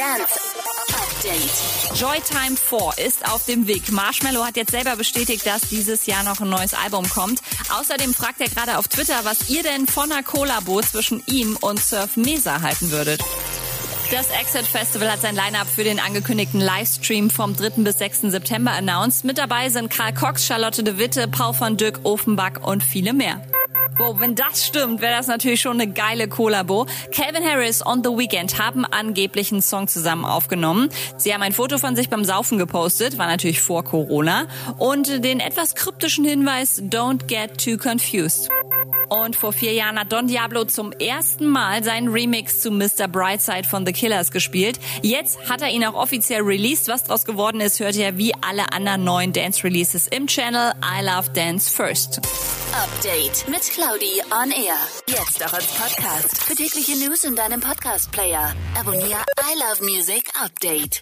Dance Update. Joytime 4 ist auf dem Weg. Marshmallow hat jetzt selber bestätigt, dass dieses Jahr noch ein neues Album kommt. Außerdem fragt er gerade auf Twitter, was ihr denn von einer Kollabo zwischen ihm und Surf Mesa halten würdet. Das Exit Festival hat sein Line-Up für den angekündigten Livestream vom 3. bis 6. September announced. Mit dabei sind Karl Cox, Charlotte de Witte, Paul van Dyck, Offenbach und viele mehr. Wow, wenn das stimmt, wäre das natürlich schon eine geile Kollabo. Calvin Harris und The Weeknd haben angeblich einen Song zusammen aufgenommen. Sie haben ein Foto von sich beim Saufen gepostet, war natürlich vor Corona, und den etwas kryptischen Hinweis Don't get too confused. Und vor vier Jahren hat Don Diablo zum ersten Mal seinen Remix zu Mr. Brightside von The Killers gespielt. Jetzt hat er ihn auch offiziell released. Was daraus geworden ist, hört ihr wie alle anderen neuen Dance-Releases im Channel I Love Dance First. Update mit Claudi on Air. Jetzt auch als Podcast. Für tägliche News in deinem Podcast-Player. Abonniere I Love Music Update.